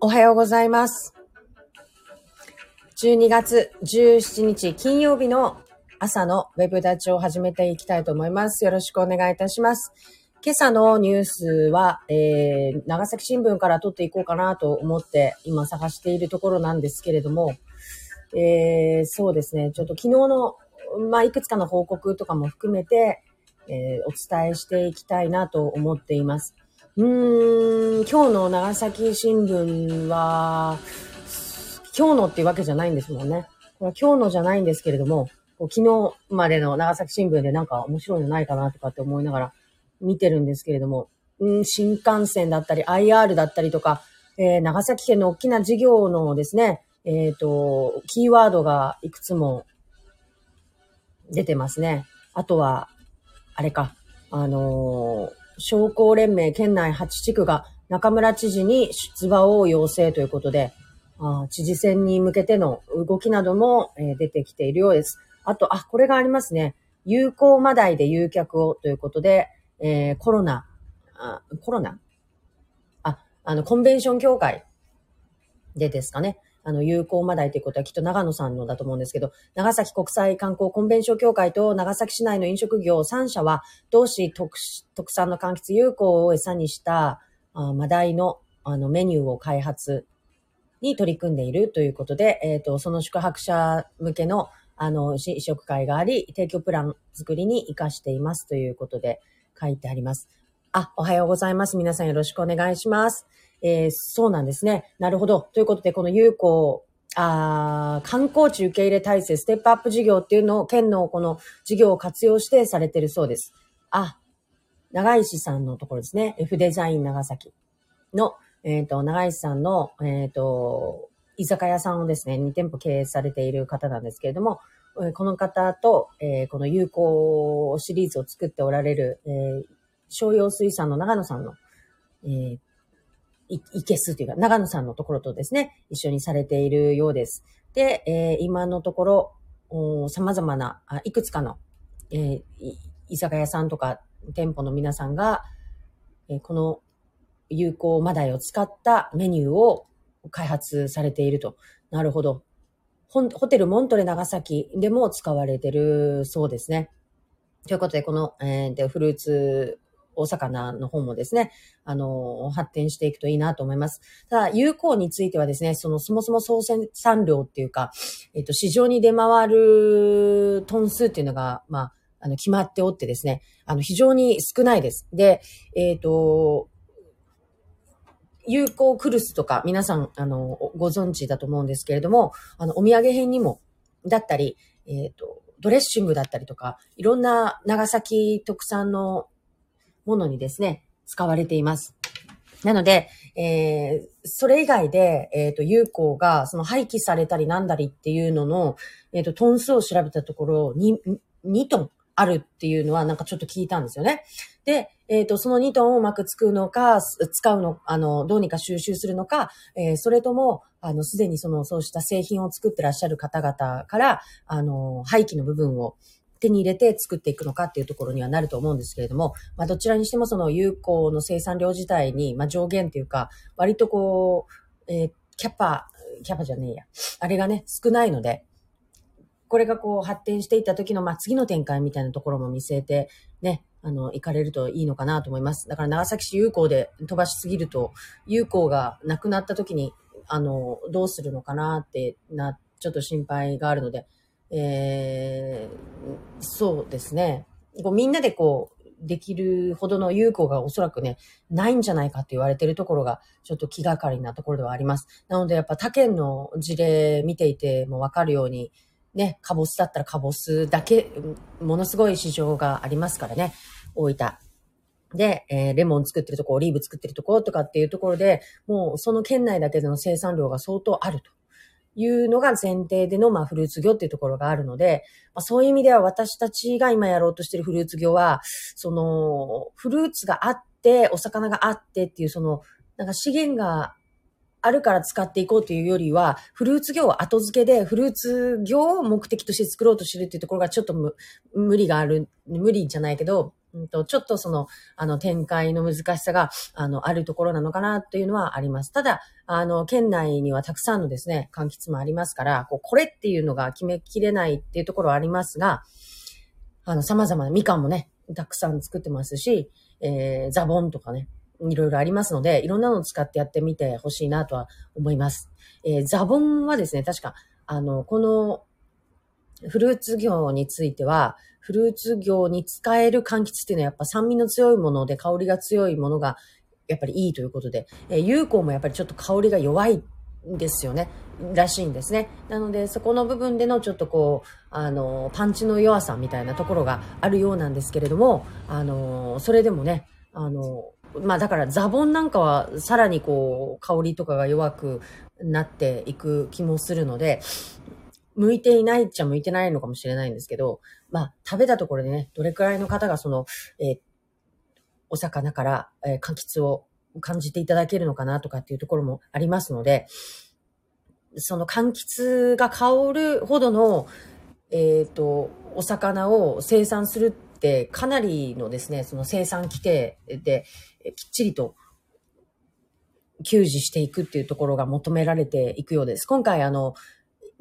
おはようございます。12月17日金曜日の朝のウェブ立ちを始めていきたいと思います。よろしくお願いいたします。今朝のニュースは、えー、長崎新聞から取っていこうかなと思って今探しているところなんですけれども、えー、そうですね、ちょっと昨日の、まあ、いくつかの報告とかも含めて、えー、お伝えしていきたいなと思っています。うーん、今日の長崎新聞は、今日のっていうわけじゃないんですもんね。これ今日のじゃないんですけれども、昨日までの長崎新聞でなんか面白いのないかなとかって思いながら見てるんですけれども、うん、新幹線だったり IR だったりとか、えー長崎県の大きな事業のですね、えっ、と、キーワードがいくつも出てますね。あとは、あれか、あのー商工連盟県内8地区が中村知事に出馬を要請ということで、あ知事選に向けての動きなども、え出てきているようです。あと、あ、これがありますね。有効マダイで誘客をということで、えーコロナ、あコロナ？あ、あの、コンベンション協会でですかね。あの、有効マダイということはきっと長野さんのだと思うんですけど、長崎国際観光コンベンション協会と長崎市内の飲食業3社は、同市特特産の柑橘有効を餌にした、あマダイのあのメニューを開発に取り組んでいるということで、えっ、と、その宿泊者向けの、あの、試食会があり、提供プラン作りに活かしていますということで書いてあります。あ、おはようございます。皆さんよろしくお願いします。えーそうなんですね。なるほど。ということで、この有効、あ観光地受け入れ体制、ステップアップ事業っていうのを、県のこの事業を活用してされてるそうです。あ、長石さんのところですね。F デザイン長崎の、えっ、と、長石さんの、えっ、と、居酒屋さんをですね、2店舗経営されている方なんですけれども、この方と、えーこの有効シリーズを作っておられる、えー商用水産の長野さんの、えーい、いけすというか、長野さんのところとですね、一緒にされているようです。で、えー今のところ、様々な、あいくつかの、えー居酒屋さんとか店舗の皆さんが、えーこの有効マダイを使ったメニューを開発されていると。なるほど。ホテルモントレ長崎でも使われてるそうですね。ということで、この、えーフルーツお魚の方もですね、あの、発展していくといいなと思います。ただ、有効についてはですね、その、そもそも総生産量っていうか、えっ、と、市場に出回るトン数っていうのが、まあ、あの、決まっておってですね、あの、非常に少ないです。で、えっ、と、有効クルスとか皆さん、あの、ご存知だと思うんですけれども、あの、お土産品にも、だったり、えっ、と、ドレッシングだったりとか、いろんな長崎特産のものにですね、使われています。なので、えー、それ以外で、えっ、と、有効が、その廃棄されたりなんだりっていうのの、えっ、と、トン数を調べたところ、に、2トンあるっていうのはなんかちょっと聞いたんですよね。で、えっ、と、その2トンをうまく使うのか、使うの、あの、どうにか収集するのか、えーそれとも、あの、すでにその、そうした製品を作ってらっしゃる方々から、あの、廃棄の部分を手に入れて作っていくのかっていうところにはなると思うんですけれども、まあ、どちらにしてもその有効の生産量自体に、まあ、上限っていうか、割とこう、えーキャパ、キャパじゃねえや。あれがね、少ないので、これがこう発展していった時の、まあ、次の展開みたいなところも見据えて、ね、あの、行かれるといいのかなと思います。だから長崎市有効で飛ばしすぎると、有効がなくなった時に、あの、どうするのかなってな、ちょっと心配があるので、えー、そうですね。こうみんなでこう、できるほどの有効がおそらくね、ないんじゃないかって言われてるところが、ちょっと気がかりなところではあります。なので、やっぱ他県の事例見ていてもわかるように、ね、カボスだったらカボスだけ、ものすごい市場がありますからね、大分。で、えーレモン作ってるとこ、オリーブ作ってるとことかっていうところで、もうその県内だけでの生産量が相当あるというのが前提での、まあ、フルーツ業っていうところがあるので、まあ、そういう意味では私たちが今やろうとしてるフルーツ業は、その、フルーツがあって、お魚があってっていう、その、なんか資源があるから使っていこうというよりは、フルーツ業を後付けで、フルーツ業を目的として作ろうとしてるっていうところがちょっと無理がある、無理じゃないけど、うんと、ちょっとその、あの、展開の難しさが、あの、あるところなのかなというのはあります。ただ、あの、県内にはたくさんのですね、柑橘もありますから、こう、これっていうのが決めきれないっていうところはありますが、あの、様々なみかんもね、たくさん作ってますし、えー、ザボンとかね、いろいろありますので、いろんなのを使ってやってみてほしいなとは思います。えー、ザボンはですね、確か、あの、この、フルーツ業については、フルーツ業に使える柑橘っていうのはやっぱ酸味の強いもので香りが強いものがやっぱりいいということで、えー、有効もやっぱりちょっと香りが弱いんですよね。らしいんですね。なので、そこの部分でのちょっとこう、あの、パンチの弱さみたいなところがあるようなんですけれども、あの、それでもね、あの、まあだからザボンなんかはさらにこう、香りとかが弱くなっていく気もするので、向いていないっちゃ向いてないのかもしれないんですけど、まあ、食べたところでね、どれくらいの方がその、えー、お魚から、えー、柑橘を感じていただけるのかなとかっていうところもありますので、その柑橘が香るほどの、えっ、ー、と、お魚を生産するってかなりのですね、その生産規定できっちりと給仕していくっていうところが求められていくようです。今回あの、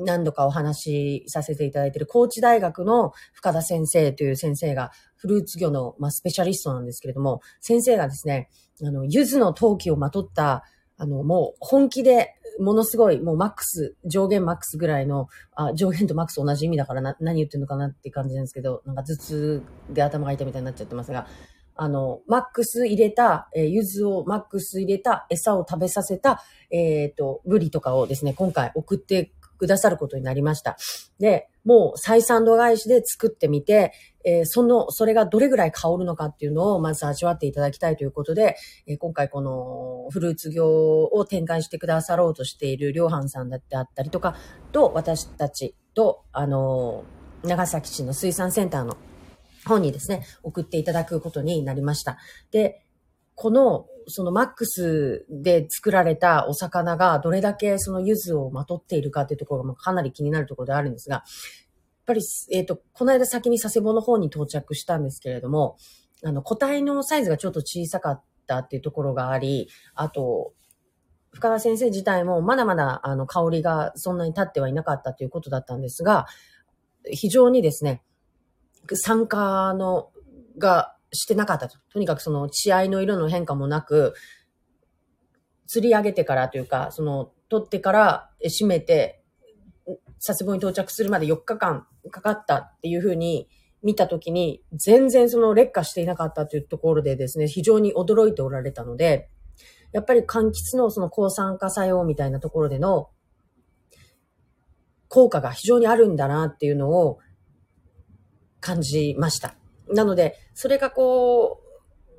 何度かお話しさせていただいている高知大学の深田先生という先生がフルーツ魚の、まあ、スペシャリストなんですけれども、先生がですね、あの、柚子の陶器をまとった、あの、もう本気で、ものすごい、もうマックス、上限マックスぐらいの、あ上限とマックス同じ意味だからな、何言ってんのかなって感じなんですけど、なんか頭痛で頭が痛いみたいになっちゃってますが、あの、マックス入れた、えー、柚子をマックス入れた餌を食べさせた、えっ、ー、と、ブリとかをですね、今回送ってくださることになりました。で、もう採算度外視で作ってみて、えー、その、それがどれぐらい香るのかっていうのをまず味わっていただきたいということで、えー、今回このフルーツ業を展開してくださろうとしている量販さんだってあったりとか、と私たちと、あのー、長崎市の水産センターの本にですね、送っていただくことになりました。で、このそのマックスで作られたお魚がどれだけその柚子をまとっているかっていうところがかなり気になるところであるんですが、やっぱり、えっ、ー、と、この間先に佐世保の方に到着したんですけれども、あの、個体のサイズがちょっと小さかったっていうところがあり、あと、深田先生自体もまだまだあの香りがそんなに立ってはいなかったということだったんですが、非常にですね、酸化のがしてなかったと。とにかくその血合いの色の変化もなく、釣り上げてからというか、その、取ってから閉めて、佐世保に到着するまで4日間かかったっていうふうに見たときに、全然その劣化していなかったというところでですね、非常に驚いておられたので、やっぱり柑橘のその抗酸化作用みたいなところでの効果が非常にあるんだなっていうのを感じました。なので、それがこう、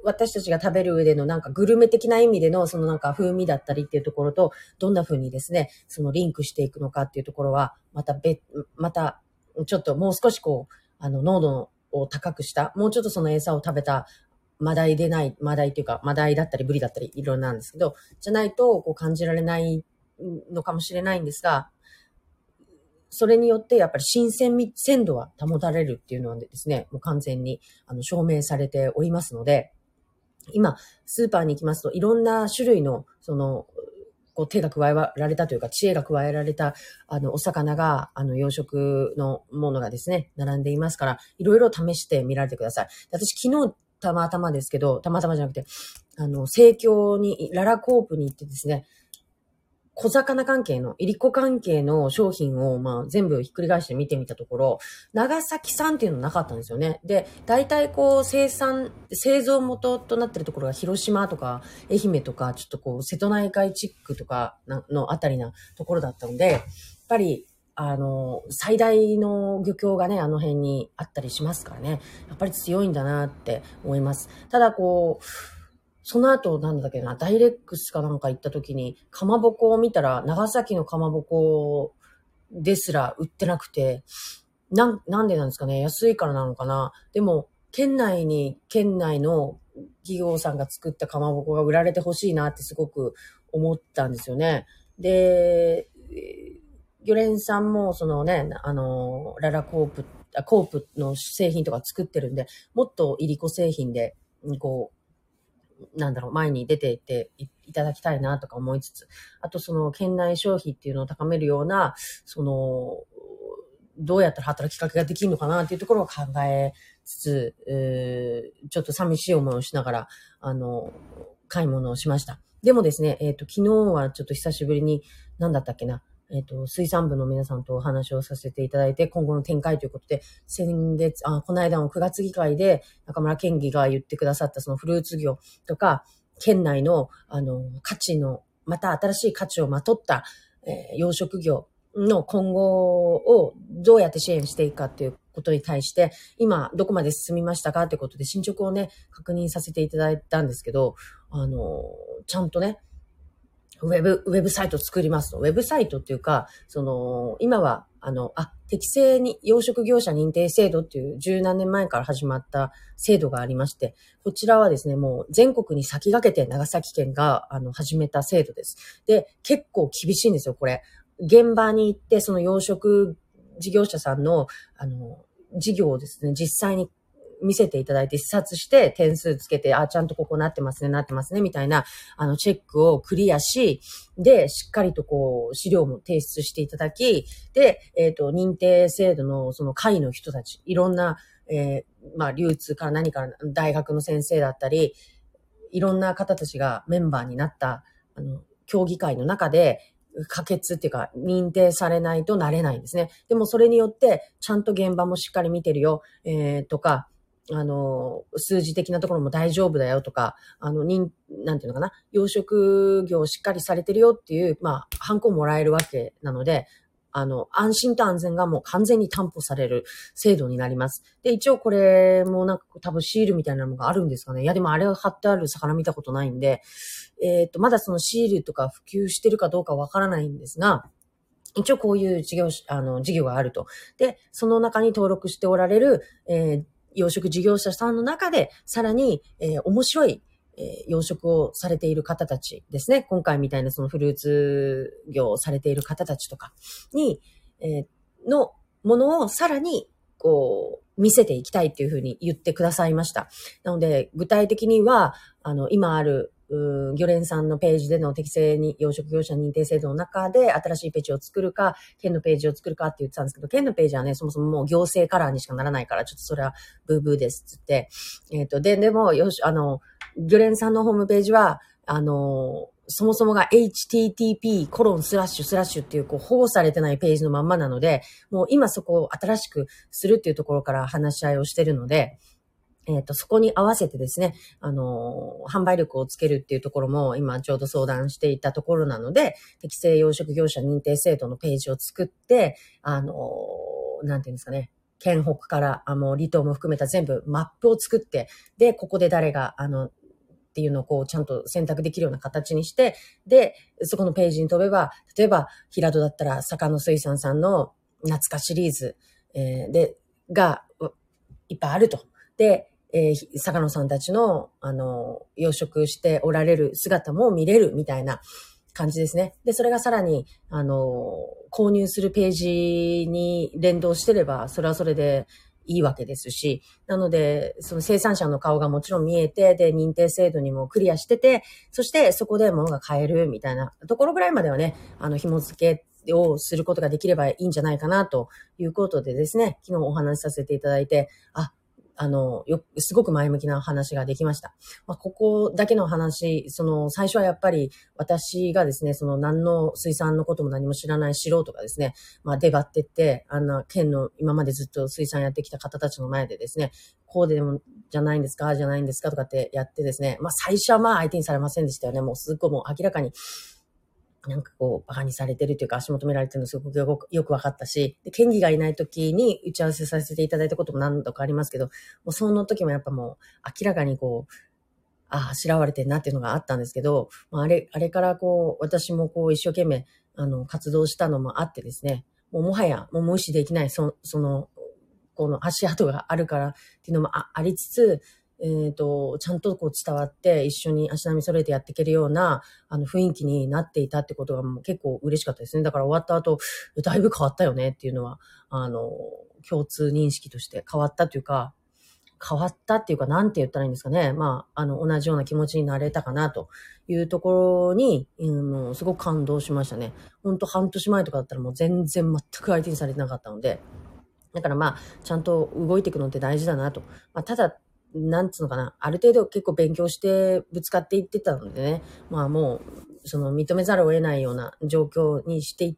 私たちが食べる上でのなんかグルメ的な意味でのそのなんか風味だったりっていうところと、どんな風にですね、そのリンクしていくのかっていうところは、また別、また、ちょっともう少しこう、あの、濃度を高くした、もうちょっとその餌を食べたマダイでない、マダイっていうか、マダイだったりブリだったりいろいろなんですけど、じゃないとこう感じられないのかもしれないんですが、それによってやっぱり新鮮味、鮮度は保たれるっていうのはですね、もう完全にあの証明されておりますので、今、スーパーに行きますと、いろんな種類の、その、こう手が加えられたというか、知恵が加えられた、あの、お魚が、あの、養殖のものがですね、並んでいますから、いろいろ試してみられてください。私、昨日、たまたまですけど、たまたまじゃなくて、あの、盛況に、ララコープに行ってですね、小魚関係の、いりこ関係の商品を、まあ、全部ひっくり返して見てみたところ、長崎産っていうのなかったんですよね。で、大体こう、生産、製造元となってるところが広島とか、愛媛とか、ちょっとこう、瀬戸内海チックとかのあたりなところだったので、やっぱり、あの、最大の漁協がね、あの辺にあったりしますからね。やっぱり強いんだなって思います。ただこう、その後、なんだっけな、ダイレックスかなんか行った時に、かまぼこを見たら、長崎のかまぼこですら売ってなくて、なん、なんでなんですかね安いからなのかなでも、県内に、県内の企業さんが作ったかまぼこが売られてほしいなってすごく思ったんですよね。で、魚連さんも、そのね、あの、ララコープコープの製品とか作ってるんで、もっといりこ製品で、こう、なんだろう、前に出ていっていただきたいなとか思いつつ、あとその県内消費っていうのを高めるような、その、どうやったら働きかけができるのかなっていうところを考えつつ、えー、ちょっと寂しい思いをしながら、あの、買い物をしました。でもですね、えっ、ー、と、昨日はちょっと久しぶりに、何だったっけな、えっ、ー、と、水産部の皆さんとお話をさせていただいて、今後の展開ということで、先月、あ、この間の9月議会で中村県議が言ってくださったそのフルーツ業とか、県内の、あの、価値の、また新しい価値をまとった、えー、養殖業の今後をどうやって支援していくかっていうことに対して、今どこまで進みましたかってことで進捗をね、確認させていただいたんですけど、あの、ちゃんとね、ウェブ、ウェブサイト作ります。ウェブサイトっていうか、その、今は、あの、あ、適正に養殖業者認定制度っていう十何年前から始まった制度がありまして、こちらはですね、もう全国に先駆けて長崎県が、あの、始めた制度です。で、結構厳しいんですよ、これ。現場に行って、その養殖事業者さんの、あの、事業をですね、実際に見せていただいて視察して点数つけて、あ、ちゃんとここなってますね、なってますね、みたいな、あの、チェックをクリアし、で、しっかりとこう、資料も提出していただき、で、えっ、ー、と、認定制度のその会の人たち、いろんな、えー、まあ、流通から何から、大学の先生だったり、いろんな方たちがメンバーになった、あの、協議会の中で、可決っていうか、認定されないとなれないんですね。でもそれによって、ちゃんと現場もしっかり見てるよ、えー、とか、あの、数字的なところも大丈夫だよとか、あの、にん、なんていうのかな、養殖業しっかりされてるよっていう、まあ、ハンコもらえるわけなので、あの、安心と安全がもう完全に担保される制度になります。で、一応これもなんか多分シールみたいなのがあるんですかね。いや、でもあれが貼ってある魚見たことないんで、えっ、ー、と、まだそのシールとか普及してるかどうかわからないんですが、一応こういう事業、あの、事業があると。で、その中に登録しておられる、えー、養殖事業者さんの中で、さらに、えー、面白い、えー、養殖をされている方たちですね。今回みたいなそのフルーツ業をされている方たちとかに、えー、のものをさらに、こう、見せていきたいっていうふうに言ってくださいました。なので、具体的には、あの、今ある漁連さんのページでの適正に養殖業者認定制度の中で新しいページを作るか、県のページを作るかって言ってたんですけど、県のページはね、そもそももう行政カラーにしかならないから、ちょっとそれはブーブーですっつって。えっ、ー、と、で、でも、よし、あの、漁連さんのホームページは、あの、そもそもが http コロンスラッシュスラッシュっていうこう保護されてないページのまんまなので、もう今そこを新しくするっていうところから話し合いをしてるので、えっ、ー、と、そこに合わせてですね、あのー、販売力をつけるっていうところも今ちょうど相談していたところなので、適正養殖業者認定制度のページを作って、あのー、なんていうんですかね、県北から、あの、離島も含めた全部マップを作って、で、ここで誰が、あの、っていうのをこうちゃんと選択できるような形にして、で、そこのページに飛べば、例えば、平戸だったら、坂野水産さんの夏かシリーズ、えー、で、が、いっぱいあると。で、えー、坂野さんたちの、あの、養殖しておられる姿も見れるみたいな感じですね。で、それがさらに、あの、購入するページに連動してれば、それはそれでいいわけですし、なので、その生産者の顔がもちろん見えて、で、認定制度にもクリアしてて、そしてそこで物が買えるみたいなところぐらいまではね、あの、紐付けをすることができればいいんじゃないかなということでですね、昨日お話しさせていただいて、あ、あの、よ、すごく前向きな話ができました。まあ、ここだけの話、その、最初はやっぱり私がですね、その何の水産のことも何も知らない素人がですね、まあ、出張ってって、あんな県の今までずっと水産やってきた方たちの前でですね、こうでも、じゃないんですかじゃないんですかとかってやってですね、まあ、最初はまあ相手にされませんでしたよね。もうすっごいもう明らかに、なんかこう、馬鹿にされてるというか足元められてるのすごくよくよく分かったし、で、県議がいない時に打ち合わせさせていただいたことも何度かありますけど、もうその時もやっぱもう明らかにこう、ああ、しらわれてんなっていうのがあったんですけど、まあ、あれ、あれからこう、私もこう一生懸命、あの、活動したのもあってですね、もうもはや、もう無視できない、そその、この足跡があるからっていうのもあありつつ、えっ、ー、と、ちゃんとこう伝わって一緒に足並み揃えてやっていけるような、あの、雰囲気になっていたってことがもう結構嬉しかったですね。だから終わった後、だいぶ変わったよねっていうのは、あの、共通認識として変わったというか、変わったっていうか、なんて言ったらいいんですかね。まあ、あの、同じような気持ちになれたかなというところに、うん、すごく感動しましたね。ほんと半年前とかだったらもう全然全く相手にされてなかったので、だからまあ、ちゃんと動いていくのって大事だなと。まあ、ただ、なんつうのかな、ある程度結構勉強してぶつかっていってたのでね、まあもう、その認めざるを得ないような状況にしてい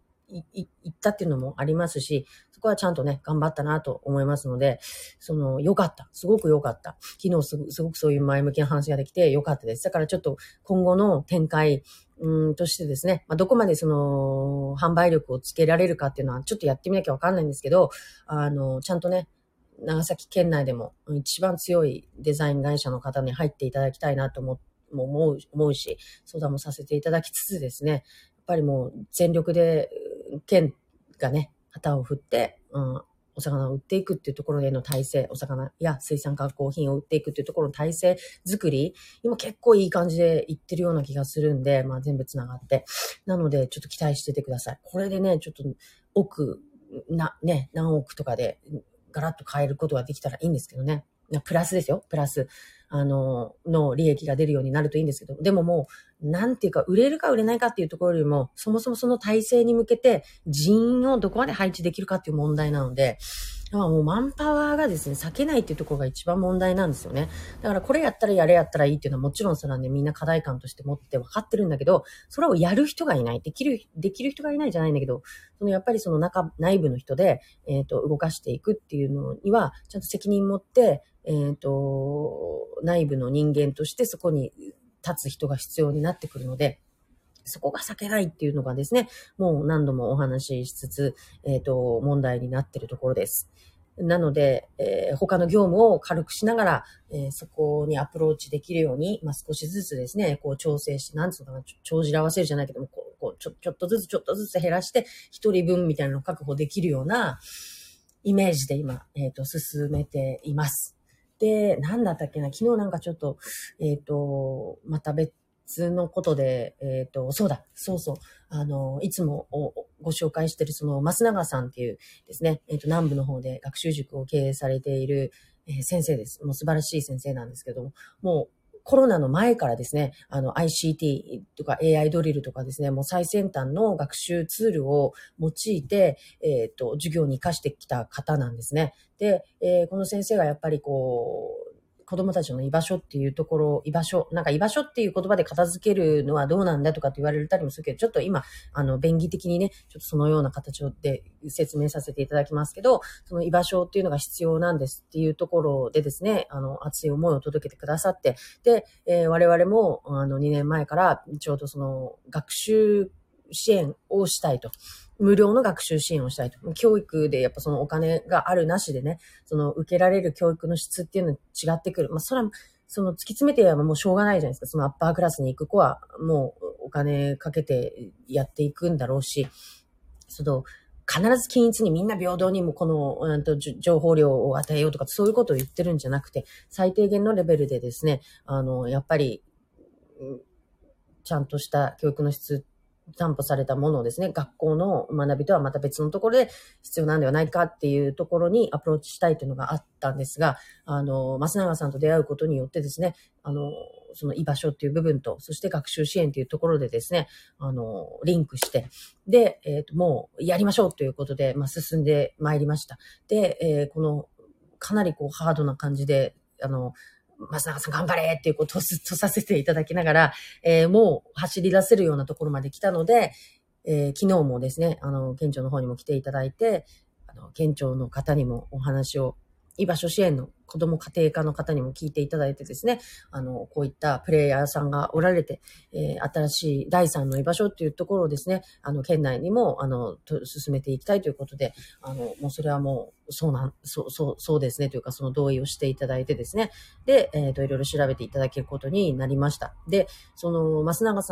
ったっていうのもありますし、そこはちゃんとね、頑張ったなと思いますので、その、良かった。すごく良かった。昨日すすごくそういう前向きな話ができて良かったです。だからちょっと今後の展開、うんとしてですね、まあ、どこまでその、販売力をつけられるかっていうのはちょっとやってみなきゃわかんないんですけど、あの、ちゃんとね、長崎県内でも一番強いデザイン会社の方に入っていただきたいなと思思う思うし、相談もさせていただきつつですね、やっぱりもう全力で県がね、旗を振って、うん、お魚を売っていくっていうところでの体制、お魚や水産加工品を売っていくっていうところの体制作り、今結構いい感じでいってるような気がするんで、まあ全部繋がって。なので、ちょっと期待しててください。これでね、ちょっと奥、な、ね、何億とかでガラッと変えることができたらいいんですけどね。プラスですよ、プラス。あの、の利益が出るようになるといいんですけど、でももう、なんていうか、売れるか売れないかっていうところよりも、そもそもその体制に向けて人員をどこまで配置できるかっていう問題なので、だからもうマンパワーがですね、避けないっていうところが一番問題なんですよね。だからこれやったらやれやったらいいっていうのはもちろんそれはね、みんな課題感として持って分かってるんだけど、それをやる人がいない。できる、できる人がいないじゃないんだけど、そのやっぱりその中、内部の人で、えっ、ー、と、動かしていくっていうのには、ちゃんと責任持って、えっ、ー、と、内部の人間としてそこに立つ人が必要になってくるので、そこが避けないっていうのがですね、もう何度もお話ししつつ、えっ、ー、と、問題になっているところです。なので、えー、他の業務を軽くしながら、えー、そこにアプローチできるように、まあ、少しずつですね、こう調整して、なんつうのかな、帳尻合わせるじゃないけども、こう、こうちょ、ちょっとずつちょっとずつ減らして、一人分みたいなのを確保できるようなイメージで今、えっ、ー、と、進めています。で、なんだったっけな、昨日なんかちょっと、えっ、と、また別のことで、えっ、ー、と、そうだ、そうそう、あの、いつもご紹介しているその、増永さんっていうですね、えっ、ー、と、南部の方で学習塾を経営されている、えー、先生です。もう素晴らしい先生なんですけども、もう、コロナの前からですね、あの ICT とか AI ドリルとかですね、もう最先端の学習ツールを用いて、えっ、ー、と、授業に活かしてきた方なんですね。で、えー、この先生がやっぱりこう、子供たちの居場所っていうところ、居場所、なんか居場所っていう言葉で片付けるのはどうなんだとかって言われたりもするけど、ちょっと今、あの、便宜的にね、ちょっとそのような形で説明させていただきますけど、その居場所っていうのが必要なんですっていうところでですね、あの、熱い思いを届けてくださって、で、えー、我々も、あの、2年前からちょうどその、学習支援をしたいと。無料の学習支援をしたいと。教育でやっぱそのお金があるなしでね、その受けられる教育の質っていうのは違ってくる。まあそれは、その突き詰めてやればもうしょうがないじゃないですか。そのアッパークラスに行く子はもうお金かけてやっていくんだろうし、その、必ず均一にみんな平等にもこの、うんと、情報量を与えようとか、そういうことを言ってるんじゃなくて、最低限のレベルでですね、あの、やっぱり、ちゃんとした教育の質担保されたものをですね、学校の学びとはまた別のところで必要なんではないかっていうところにアプローチしたいというのがあったんですが、あの、増永さんと出会うことによってですね、あの、その居場所っていう部分と、そして学習支援っていうところでですね、あの、リンクして、で、えっ、ー、と、もうやりましょうということで、まあ、進んでまいりました。で、えー、この、かなりこうハードな感じで、あの、松永さん頑張れっていうことをとさせていただきながら、えー、もう走り出せるようなところまで来たので、えー、昨日もですね、あの、県庁の方にも来ていただいて、あの、県庁の方にもお話を居場所支援の子供家庭科の方にも聞いていただいてですね、あの、こういったプレイヤーさんがおられて、えー、新しい第三の居場所っていうところをですね、あの、県内にも、あの、進めていきたいということで、あの、もうそれはもう、そうなん、そう、そう、そうですね、というか、その同意をしていただいてですね、で、えっ、ー、と、いろいろ調べていただけることになりました。で、その、増永さん